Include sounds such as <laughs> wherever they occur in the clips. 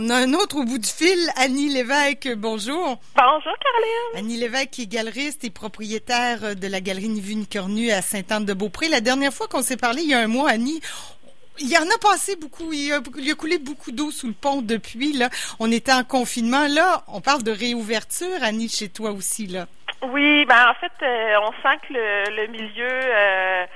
On a un autre au bout du fil, Annie Lévesque. Bonjour. Bonjour, Caroline. Annie Lévesque qui est galeriste et propriétaire de la galerie Ni Vu Ni Cornu à Sainte-Anne-de-Beaupré. La dernière fois qu'on s'est parlé, il y a un mois, Annie, il y en a passé beaucoup. Il y a, il a coulé beaucoup d'eau sous le pont depuis. Là, on était en confinement. Là, on parle de réouverture, Annie, chez toi aussi. Là. Oui, ben en fait, euh, on sent que le, le milieu euh,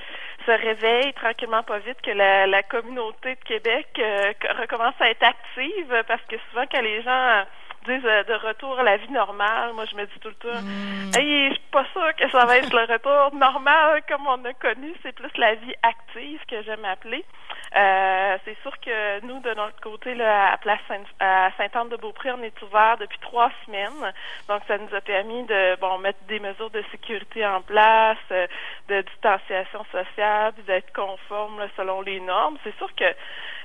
se réveille tranquillement pas vite, que la, la communauté de Québec euh, recommence à être active, parce que souvent quand les gens disent euh, de retour à la vie normale, moi je me dis tout le temps, Mm. hey, je suis pas sûre que ça va être le retour normal comme on a connu, c'est plus la vie active que j'aime appeler. Euh, c'est sûr que nous, de notre côté, là, à Place Saint- à Sainte-Anne-de-Beaupré, on est ouvert depuis trois semaines. Donc, ça nous a permis de bon mettre des mesures de sécurité en place, euh, de distanciation sociale, puis d'être conforme là, selon les normes. C'est sûr que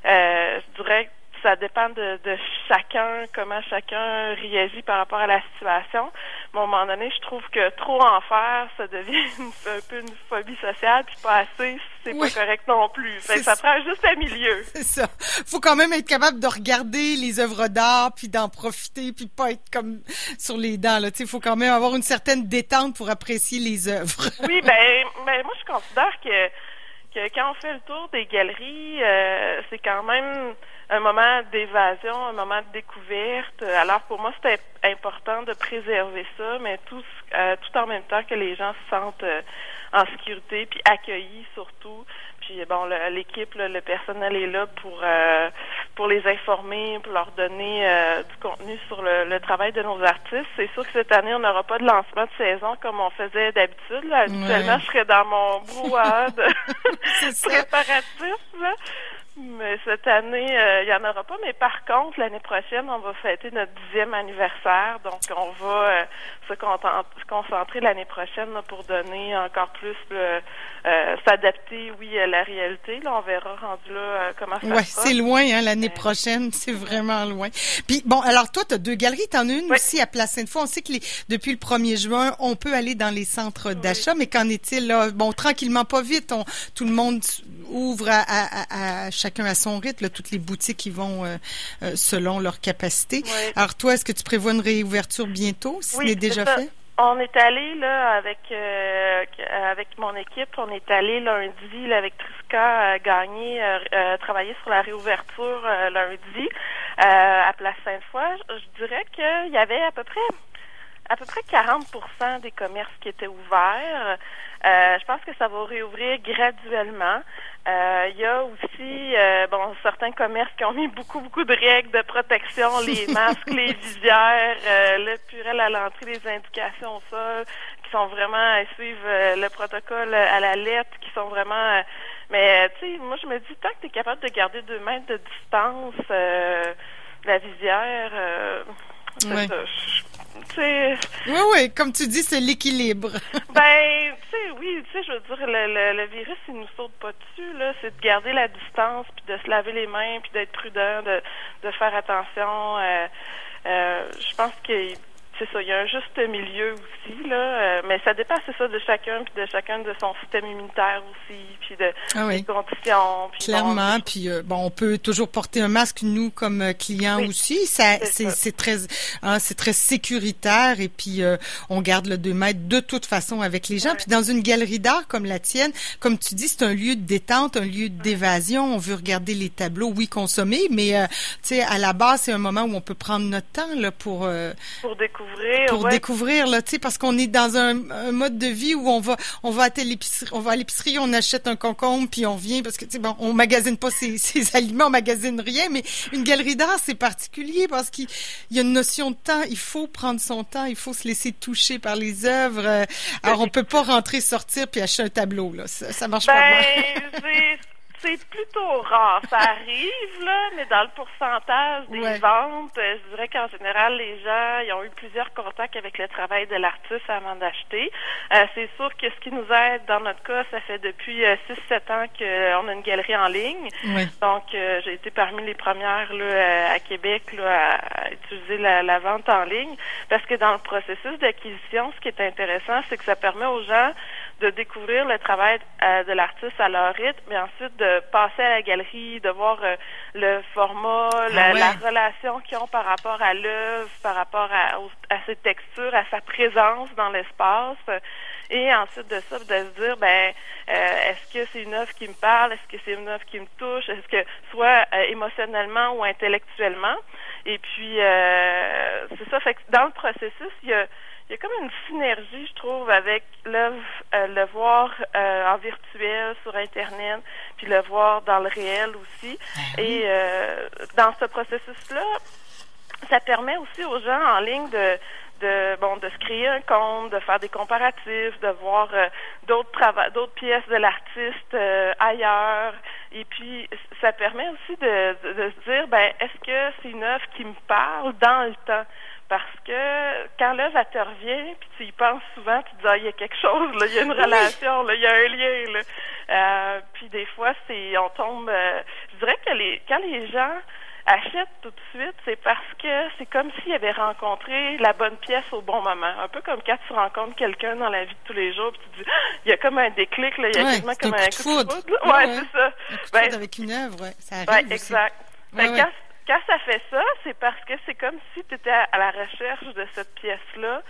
euh, je dirais que ça dépend de, de chacun, comment chacun réagit par rapport à la situation. Mais à un moment donné, je trouve que trop en faire, ça devient <laughs> une- un peu une phobie sociale, puis pas assez, c'est Oui. pas correct non plus. Fait ça ça. prend juste un milieu. <laughs> C'est ça. Faut quand même être capable de regarder les œuvres d'art, puis d'en profiter, puis pas être comme sur les dents. Là, tu sais, faut quand même avoir une certaine détente pour apprécier les œuvres. <laughs> Oui, ben, ben moi je considère que que quand on fait le tour des galeries, euh, c'est quand même un moment d'évasion, un moment de découverte. Alors pour moi, im- important de préserver ça, mais tout, euh, tout en même temps que les gens se sentent euh, en sécurité, puis accueillis surtout. Puis bon, le- l'équipe, là, le personnel est là pour euh, pour les informer, pour leur donner euh, du contenu sur le, le travail de nos artistes. C'est sûr que cette année, on n'aura pas de lancement de saison comme on faisait d'habitude. Habituellement, Ouais. je serais dans mon brouhaha de <laughs> <laughs> préparatif. Là. Mais cette année, euh, il n'y en aura pas. Mais par contre, l'année prochaine, on va fêter notre dixième anniversaire. Donc, on va euh, se, concentrer l'année prochaine là, pour donner encore plus, le- euh, s'adapter, oui, à la réalité. Là, on verra rendu là euh, comment ça Ouais, sera. c'est loin, hein, l'année prochaine, c'est vraiment loin. Puis bon, alors toi, tu as deux galeries, t'en as une Oui. aussi à Place Sainte-Foy. On sait que les, depuis le 1er juin, on peut aller dans les centres d'achat, mais qu'en est-il là? Bon, tranquillement, pas vite, on, tout le monde ouvre à, à- à- à chacun à son rythme, là, toutes les boutiques qui vont euh, euh, selon leur capacité. Oui. Alors toi, est-ce que tu prévois une réouverture bientôt, si ce Oui, n'est c'est déjà ça. fait? On est allé là avec euh, avec mon équipe, on est allé lundi là, avec Triska euh, gagner, euh, travailler sur la réouverture lundi à Place Sainte-Foy. Je, je dirais qu'il y avait à peu près à peu près 40% des commerces qui étaient ouverts. Euh, je pense que ça va réouvrir graduellement. Euh, Il y a aussi euh, bon certains commerces qui ont mis beaucoup beaucoup de règles de protection, les <laughs> masques, les visières, euh, le purel à l'entrée, les indications au sol, qui sont vraiment à suivre euh, le protocole à la lettre, qui sont vraiment. euh, mais euh, tu sais, moi je me dis tant que tu es capable de garder deux mètres de distance, euh, la visière, euh, Ouais. Oui, oui, comme tu dis, c'est l'équilibre. <laughs> ben, tu sais, oui, tu sais, je veux dire, le, le, le virus, il nous saute pas dessus, là. C'est de garder la distance, puis de se laver les mains, puis d'être prudent, de, de faire attention. Euh, euh, je pense que c'est ça, il y a un juste milieu aussi, là. euh, mais ça dépend, c'est ça, de chacun, puis de chacun de son système immunitaire aussi, puis de Ah oui. des conditions. Puis Clairement, bon, puis euh, bon, on peut toujours porter un masque nous comme euh, clients Oui, aussi. Ça, c'est très, hein, c'est très sécuritaire et puis euh, on garde le 2 mètres de toute façon avec les gens. Puis dans une galerie d'art comme la tienne, comme tu dis, c'est un lieu de détente, un lieu d'évasion. On veut regarder les tableaux, oui, consommer, mais euh, tu sais, à la base, c'est un moment où on peut prendre notre temps là pour euh, pour découvrir. Pour ouais, découvrir là, tu sais, parce qu'on est dans un, un mode de vie où on va, on va à telle épicerie, on va à l'épicerie, on achète un concombre puis on vient parce que tu sais, bon, on magasine pas ses, <laughs> ses aliments, on magasine rien, mais une galerie d'art c'est particulier parce qu'il il y a une notion de temps, il faut prendre son temps, il faut se laisser toucher par les œuvres. euh, Alors on peut pas rentrer, sortir puis acheter un tableau là, ça, ça marche pas. Ben, <laughs> c'est plutôt rare. Ça arrive, là, mais dans le pourcentage des Ouais. ventes, euh, je dirais qu'en général, les gens ils ont eu plusieurs contacts avec le travail de l'artiste avant d'acheter. Euh, c'est sûr que ce qui nous aide, dans notre cas, ça fait depuis 6-7 ans qu'on a une galerie en ligne. Ouais. Donc, euh, j'ai été parmi les premières là, à- à Québec là, à utiliser la, la, vente en ligne parce que dans le processus d'acquisition, ce qui est intéressant, c'est que ça permet aux gens de découvrir le travail euh, de l'artiste à leur rythme, mais ensuite de passer à la galerie, de voir euh, le format, ah la, relation qu'ils ont par rapport à l'œuvre, par rapport à, à ses textures, à sa présence dans l'espace. Et ensuite de ça, de se dire, ben, euh, est-ce que c'est une œuvre qui me parle, est-ce que c'est une œuvre qui me touche, est-ce que soit émotionnellement ou intellectuellement? Et puis, c'est ça. Fait que dans le processus, il y a il y a comme une synergie, je trouve, avec l'œuvre, euh, le voir euh, en virtuel sur Internet, puis le voir dans le réel aussi. Ah Et euh, dans ce processus-là, ça permet aussi aux gens en ligne de de bon de se créer un compte, de faire des comparatifs, de voir d'autres travaux, d'autres pièces de l'artiste ailleurs. Et puis ça permet aussi de, de, de se dire ben est-ce que c'est une œuvre qui me parle dans le temps? Parce que quand l'œuvre te revient, puis tu y penses souvent, tu te dis ah, il y a quelque chose, là, il y a une relation, là, il y a un lien. Là. Euh, puis des fois, c'est on tombe. Dirais que les quand les gens achètent tout de suite, c'est parce que c'est comme s'ils avaient rencontré la bonne pièce au bon moment. Un peu comme quand tu rencontres quelqu'un dans la vie de tous les jours, puis tu dis, ah, il y a comme un déclic, là, il y a quasiment comme un, coup de foudre. Ouais, c'est ça. Un coup de ben, avec une œuvre, ça arrive. Ouais, exact. Ben, quand, quand ça fait ça, c'est parce que c'est comme si tu étais à la recherche de cette pièce-là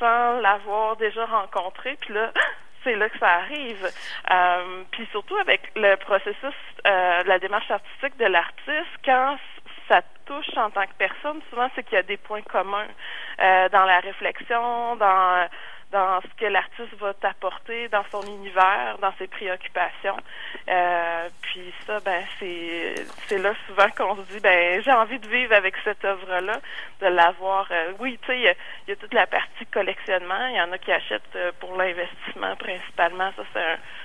sans l'avoir déjà rencontrée. Puis là, c'est là que ça arrive. Euh, puis surtout avec le processus, euh, la démarche artistique de l'artiste, quand ça touche en tant que personne, souvent c'est qu'il y a des points communs euh, dans la réflexion, dans dans ce que l'artiste va t'apporter dans son univers, dans ses préoccupations. Euh, puis ça, ben c'est c'est là souvent qu'on se dit ben j'ai envie de vivre avec cette œuvre-là, de l'avoir. Euh, oui, tu sais, il y, a toute la partie collectionnement. Il y en a qui achètent euh, pour l'investissement principalement. Ça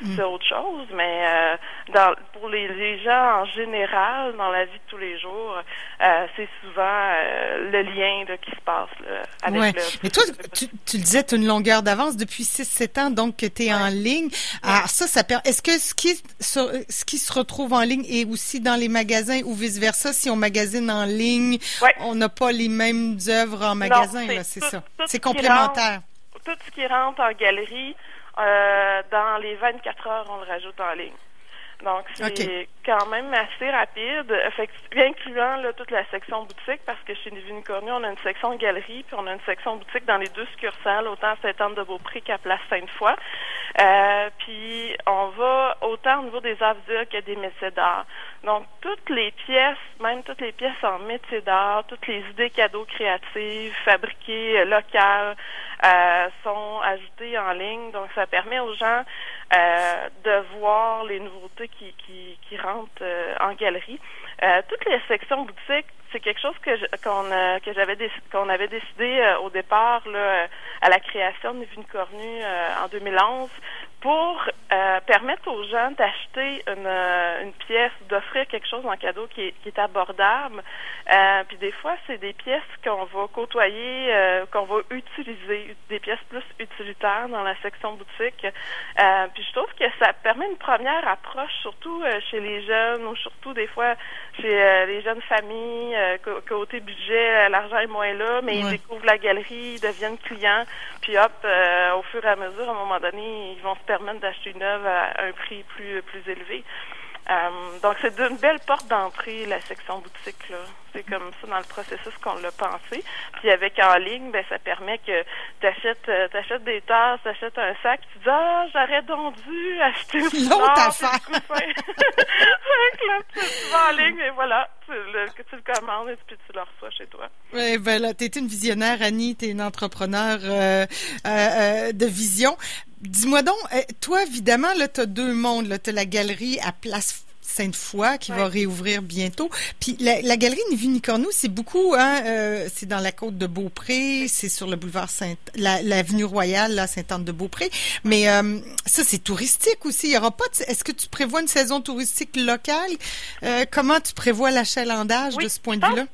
c'est mm. autre chose. Mais euh, dans pour les, les, gens en général dans la vie de tous les jours, c'est souvent le lien là, qui se passe là, avec ouais. Mais toi, tu, tu le disais, tu une longueur d'avance depuis 6-7 ans, donc que tu es en ligne. Alors ça, ça Est-ce que ce qui, ce qui se retrouve en ligne est aussi dans les magasins ou vice-versa? Si on magasine en ligne, on n'a pas les mêmes œuvres en magasin, c'est ça. C'est complémentaire. tout ce qui rentre en galerie, euh, dans les 24 heures, on le rajoute en ligne. Donc, c'est quand même assez rapide, incluant là, toute la section boutique, parce que chez Cornu, on a une section galerie, puis on a une section boutique dans les deux succursales, autant à Sainte-Anne-de-Beaupré qu'à Place Sainte-Foy. Euh, puis, on va autant au niveau des visuels que des métiers d'art. Donc, toutes les pièces, même toutes les pièces en métier d'art, toutes les idées cadeaux créatives, fabriquées, locales, euh, sont ajoutées en ligne. Donc, ça permet aux gens euh, de voir les nouveautés qui, qui, rentrent euh, en galerie. Toutes les sections boutiques, c'est quelque chose que qu'on que j'avais qu'on avait décidé au départ là, à la création de Vune Cornu en 2011 pour euh, permettre aux gens d'acheter une, euh, une pièce, d'offrir quelque chose en cadeau qui est, qui est abordable. Euh, puis des fois, c'est des pièces qu'on va côtoyer, euh, qu'on va utiliser, des pièces plus utilitaires dans la section boutique. puis je trouve que ça permet une première approche, surtout chez les jeunes ou surtout des fois chez les jeunes familles, côté budget, l'argent est moins là, mais ils découvrent la galerie, ils deviennent clients, puis hop, au fur et à mesure, à un moment donné, ils vont se permettre d'acheter une œuvre à un prix plus, plus élevé. Euh, donc, c'est d'une belle porte d'entrée, la section boutique. là. C'est comme ça dans le processus qu'on l'a pensé. Puis avec en ligne, ben ça permet que tu achètes, euh, t'achètes des tasses, tu achètes un sac, tu dis Ah, j'aurais donc dû acheter <laughs> l'autre affaire. <laughs> là, tu vas en ligne et voilà, tu le, tu le commandes et puis tu le reçois chez toi. Oui, ben là, t'es une visionnaire, Annie, t'es une entrepreneur euh, de vision. Dis-moi donc, toi, évidemment, là, tu as deux mondes. Tu as la galerie à Place Sainte-Foy qui va réouvrir bientôt. Puis la, la galerie Nicornou, c'est beaucoup, hein, euh, c'est dans la côte de Beaupré, c'est sur le boulevard Saint, l'avenue Royale, là, Sainte-Anne-de-Beaupré. Mais euh, ça, c'est touristique aussi. Il y aura pas. Est-ce que tu prévois une saison touristique locale? Euh, Comment tu prévois l'achalandage de ce point de vue-là?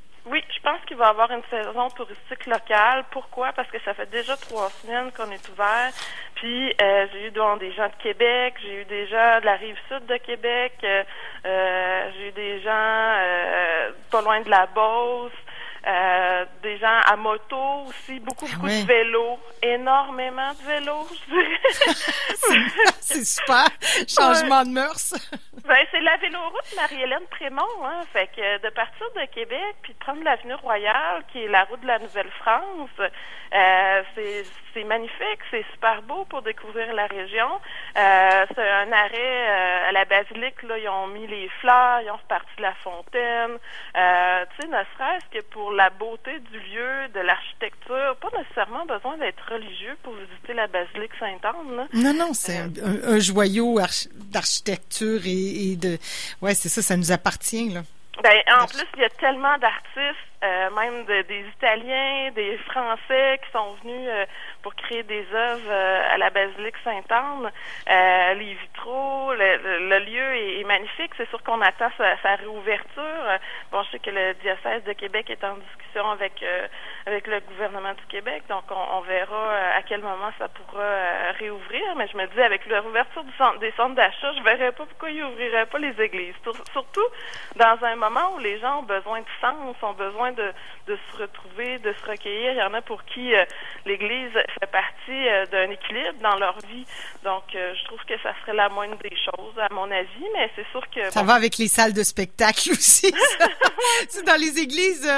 Je pense qu'il va y avoir une saison touristique locale. Pourquoi? Parce que ça fait déjà trois semaines qu'on est ouvert. Puis euh, j'ai eu des gens de Québec, j'ai eu des gens de la rive sud de Québec, euh, euh j'ai eu des gens euh, pas loin de la Beauce. Euh, des gens à moto aussi, beaucoup, beaucoup de vélos, énormément de vélos, je dirais. <laughs> c'est super, changement de mœurs. ben, c'est la véloroute Marie-Hélène Prémont, hein, fait que de partir de Québec puis de prendre l'avenue Royale, qui est la route de la Nouvelle-France, euh, c'est c'est magnifique, c'est super beau pour découvrir la région. Euh, c'est un arrêt euh, à la basilique, là, ils ont mis les fleurs, ils ont reparti de la fontaine. Euh, tu sais, ne serait-ce que pour la beauté du lieu, de l'architecture, pas nécessairement besoin d'être religieux pour visiter la basilique Sainte-Anne. Non, non, c'est un, joyau d'architecture et, et, de... Ouais, c'est ça, ça nous appartient, là. Ben, en plus, il y a tellement d'artistes euh, même des Italiens, des Français qui sont venus euh, pour créer des œuvres euh, à la basilique Sainte-Anne. les vitraux, le, lieu est, magnifique. C'est sûr qu'on attend sa, réouverture. Bon, je sais que le diocèse de Québec est en discussion avec avec le gouvernement du Québec, donc on, verra à quel moment ça pourra réouvrir. Mais je me dis, avec la réouverture du centre, des centres d'achat, je verrais pas pourquoi ils ouvriraient pas les églises. Surtout dans un moment où les gens ont besoin de sens, ont besoin de, se retrouver, de se recueillir. Il y en a pour qui euh, l'Église fait partie euh, d'un équilibre dans leur vie. Donc, euh, je trouve que ça serait la moindre des choses, à mon avis, mais c'est sûr que... Ça va avec les salles de spectacle <laughs> aussi. <laughs> dans les églises,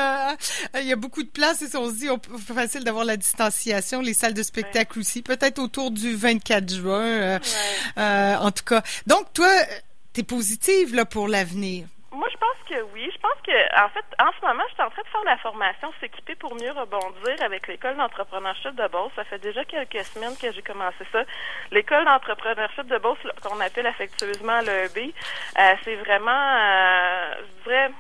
il y a beaucoup de place et on se dit, c'est facile d'avoir la distanciation. Les salles de spectacle aussi, peut-être autour du 24 juin, en tout cas. Donc, toi, tu es positive là, pour l'avenir? Moi, je pense que oui. Je pense que, en fait, en ce moment, je suis en train de faire la formation S'équiper pour mieux rebondir avec l'école d'entrepreneurship de Beauce. Ça fait déjà quelques semaines que j'ai commencé ça. L'école d'entrepreneurship de Beauce, qu'on appelle affectueusement l'EB, euh, c'est vraiment, euh, je dirais,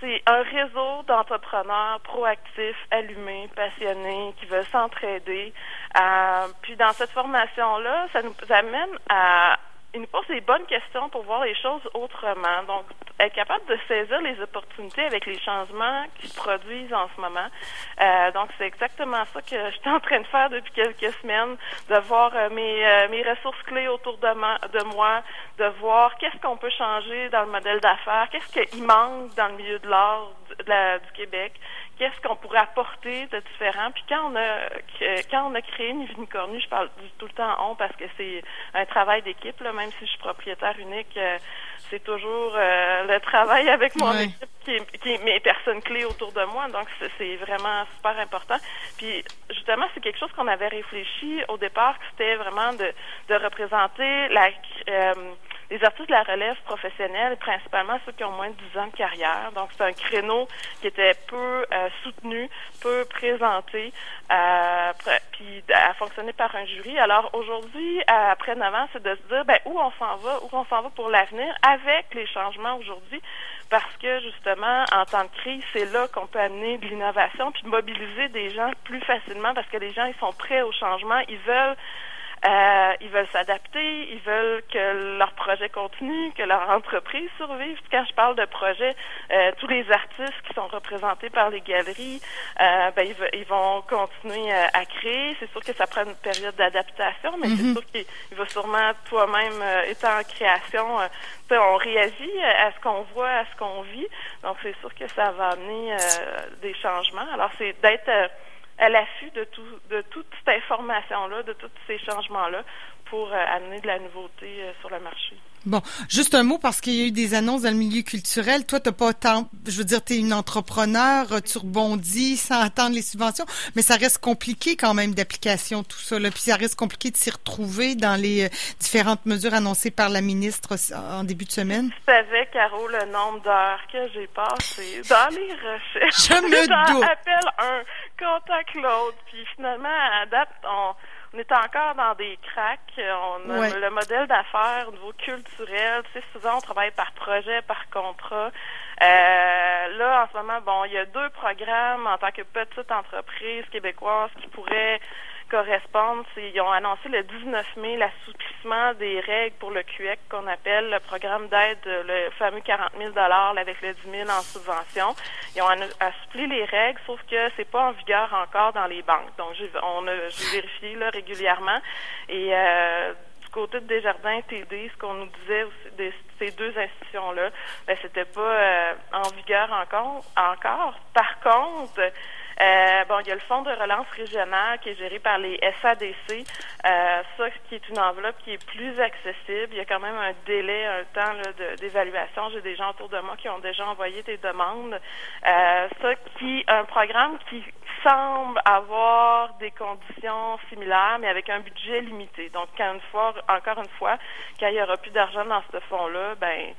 c'est un réseau d'entrepreneurs proactifs, allumés, passionnés, qui veulent s'entraider. Euh, puis dans cette formation-là, ça nous amène à il nous pose des bonnes questions pour voir les choses autrement. Donc, être capable de saisir les opportunités avec les changements qui se produisent en ce moment. Euh, donc, c'est exactement ça que je suis en train de faire depuis quelques semaines, de voir euh, mes, euh, mes ressources clés autour de, de moi, de voir qu'est-ce qu'on peut changer dans le modèle d'affaires, qu'est-ce qu'il manque dans le milieu de l'art du Québec, qu'est-ce qu'on pourrait apporter de différent. Puis quand on a quand on a créé Nivinicornu, je parle tout le temps on parce que c'est un travail d'équipe, là, même si je suis propriétaire unique, euh, c'est toujours euh, le travail avec mon équipe qui est, qui est, mes personnes clés autour de moi. Donc c'est vraiment super important. Puis justement, c'est quelque chose qu'on avait réfléchi au départ, c'était vraiment de, de représenter la euh, les artistes de la relève professionnelle, principalement ceux qui ont moins de 10 ans de carrière. Donc, c'est un créneau qui était peu euh, soutenu, peu présenté, euh, puis à fonctionner par un jury. Alors, aujourd'hui, après 9 ans, c'est de se dire ben, où on s'en va, où on s'en va pour l'avenir avec les changements aujourd'hui? Parce que justement, en temps de crise, c'est là qu'on peut amener de l'innovation puis mobiliser des gens plus facilement parce que les gens, ils sont prêts au changement, ils veulent euh, ils veulent s'adapter, ils veulent que leur projet continue, que leur entreprise survive. Quand je parle de projet, euh, tous les artistes qui sont représentés par les galeries, euh, ben, ils, vont continuer à créer. C'est sûr que ça prend une période d'adaptation, mais c'est mhm. sûr qu'il va sûrement toi-même, étant en création, on réagit à ce qu'on voit, à ce qu'on vit. Donc c'est sûr que ça va amener des changements. Alors c'est d'être à l'affût de, tout, de toute cette information-là, de tous ces changements-là pour euh, amener de la nouveauté euh, sur le marché. Bon, juste un mot parce qu'il y a eu des annonces dans le milieu culturel. Toi, t'as pas tant, je veux dire, tu es une entrepreneur, tu rebondis sans attendre les subventions, mais ça reste compliqué quand même d'application tout ça. Là. Puis ça reste compliqué de s'y retrouver dans les euh, différentes mesures annoncées par la ministre en début de semaine. Tu savais, Caro, le nombre d'heures que j'ai passé dans les recherches. Je me doute. appelle un, contact l'autre, puis finalement, à date, on on est encore dans des cracks. On a le modèle d'affaires au niveau culturel. Tu sais, souvent, on travaille par projet, par contrat. Euh, là, en ce moment, bon, il y a deux programmes en tant que petite entreprise québécoise qui pourraient correspondent. Ils ont annoncé le 19 mai l'assouplissement des règles pour le QEC qu'on appelle le programme d'aide, le fameux 40 000 avec le 10 000 en subvention. Ils ont assoupli les règles, sauf que c'est pas en vigueur encore dans les banques. Donc, on j'ai vérifié là régulièrement et euh, du côté de Desjardins TD, ce qu'on nous disait aussi de ces deux institutions-là, ben, c'était pas en vigueur encore. encore. Par contre, euh, bon, il y a le fonds de relance régional qui est géré par les SADC. Euh, ça, qui est une enveloppe qui est plus accessible. Il y a quand même un délai, un temps d'évaluation. J'ai des gens autour de moi qui ont déjà envoyé des demandes. Euh, ça, qui un programme qui semble avoir des conditions similaires, mais avec un budget limité. Donc, quand une fois, encore une fois, quand il n'y aura plus d'argent dans ce fonds-là, ben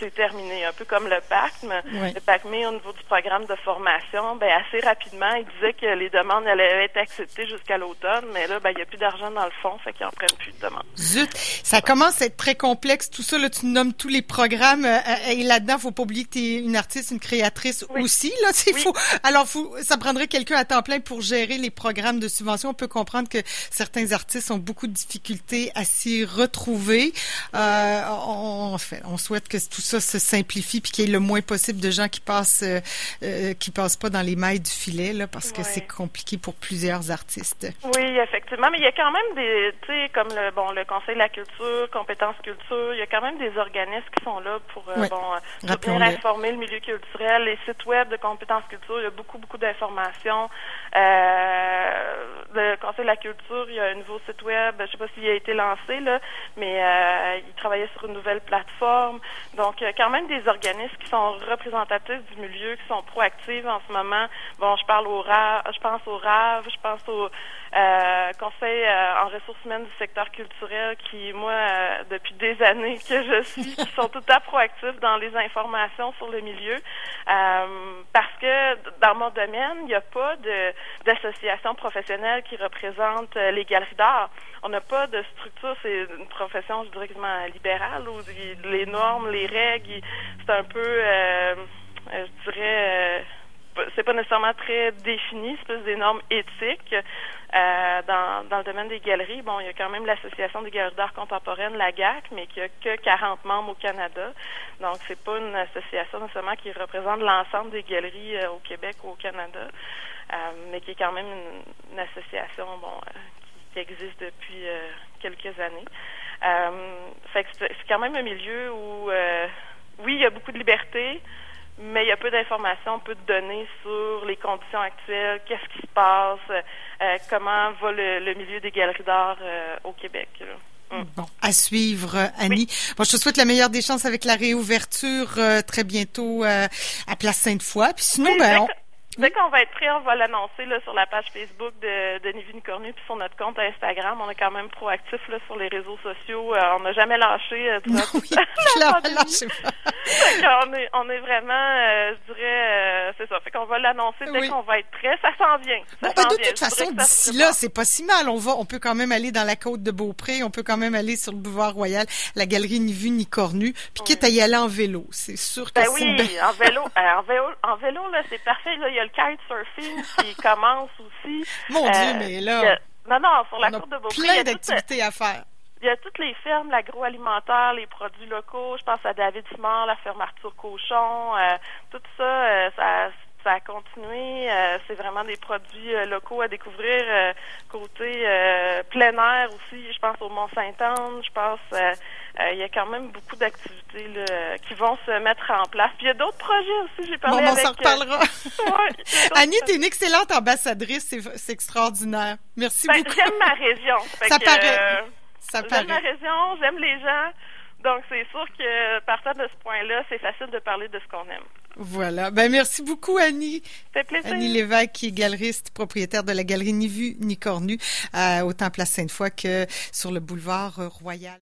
c'est terminé. Un peu comme le PACME. Le PACME, au niveau du programme de formation, ben, assez rapidement, il disait que les demandes allaient être acceptées jusqu'à l'automne, mais là, ben, il n'y a plus d'argent dans le fond, fait qu'ils n'en prennent plus de demandes. Zut! Ça commence à être très complexe, tout ça, là, tu nommes tous les programmes, euh, euh, et là-dedans, faut pas oublier que tu es une artiste, une créatrice aussi, là, <laughs> c'est fou. Alors, faut, ça prendrait quelqu'un à temps plein pour gérer les programmes de subvention. On peut comprendre que certains artistes ont beaucoup de difficultés à s'y retrouver. Euh, on, fait, on souhaite que tout ça se simplifie puis qu'il y ait le moins possible de gens qui passent euh, euh, qui passent pas dans les mailles du filet là parce que c'est compliqué pour plusieurs artistes. Oui, effectivement, mais il y a quand même des tu sais comme le bon le Conseil de la culture, compétences culture, il y a quand même des organismes qui sont là pour euh, bon bien informer le milieu culturel, les sites web de compétences culture, il y a beaucoup beaucoup d'informations. le Conseil de la culture, il y a un nouveau site web, je sais pas s'il a été lancé là, mais il travaillait sur une nouvelle plateforme. Donc il y a quand même des organismes qui sont représentatifs du milieu, qui sont proactifs en ce moment. Bon, je parle au RAV, je pense au RAV, je pense au euh, Conseil euh, en ressources humaines du secteur culturel qui, moi, euh, depuis des <laughs> années que je suis, sont tout à proactifs dans les informations sur le milieu. parce que dans mon domaine, il n'y a pas d'association professionnelle qui représente les galeries d'art. On n'a pas de structure, c'est une profession, je dirais, libérale, où les normes, les règles, c'est un peu, je dirais, c'est pas nécessairement très défini, c'est plus des normes éthiques. Euh, dans, dans le domaine des galeries, bon, il y a quand même l'Association des galeries d'art contemporaine, la GAC, mais qui a que 40 membres au Canada. Donc, c'est pas une association nécessairement qui représente l'ensemble des galeries euh, au Québec ou au Canada, euh, mais qui est quand même une, association, bon, qui, existe depuis quelques années. fait que c'est quand même un milieu où, oui, il y a beaucoup de liberté, mais il y a peu d'informations, peu de données sur les conditions actuelles, qu'est-ce qui se passe, euh, comment va le, milieu des galeries d'art euh, au Québec. Mm. Bon, à suivre, Annie. Bon, je te souhaite la meilleure des chances avec la réouverture euh, très bientôt à Place Sainte-Foy. Puis sinon, ben, Dès qu'on va être prêt, on va l'annoncer là, sur la page Facebook de, de Nivini Cornu puis sur notre compte Instagram. On est quand même proactif là, sur les réseaux sociaux. Euh, on n'a jamais lâché. Euh, non, <laughs> <laughs> oui, lâché pas. on, est, on est vraiment, euh, je dirais, euh, c'est ça. Fait qu'on va l'annoncer dès qu'on va être prêt. Ça s'en vient. Ça ben, de toute façon, d'ici là, c'est pas si mal. On va, on peut quand même aller dans la côte de Beaupré. On peut quand même aller sur le boulevard Royal, la galerie Ni Vu Ni Cornu. Puis quitte à y aller en vélo. C'est sûr que ben oui, en vélo, en vélo, en vélo là, c'est parfait. Là, y a le kitesurfing qui <laughs> commence aussi. Mon Dieu, euh, mais là. non, non, sur la côte de Beaupré. plein d'activités à faire. Il y a toutes les fermes, l'agroalimentaire, les produits locaux. Je pense à David Simard, la ferme Arthur Cochon. Euh, tout ça, euh, ça ça a continué. Euh, c'est vraiment des produits euh, locaux à découvrir. Euh, côté plein air aussi, je pense au Mont-Saint-Anne, je pense il y a quand même beaucoup d'activités qui vont se mettre en place. Puis il y a d'autres projets aussi, j'ai parlé bon, on s'en reparlera. <laughs> Annie, tu es une excellente ambassadrice, c'est extraordinaire. Merci ben, beaucoup. J'aime ma région. ça paraît. ça paraît. J'aime ma région, j'aime les gens. Donc, c'est sûr que partant de ce point-là, c'est facile de parler de ce qu'on aime. Voilà. Ben, merci beaucoup, Annie. Ça plaisir. Annie Lévesque, qui est galeriste, propriétaire de la galerie Ni Vu Ni Cornu, euh, autant Place Sainte-Foy que sur le boulevard Royal.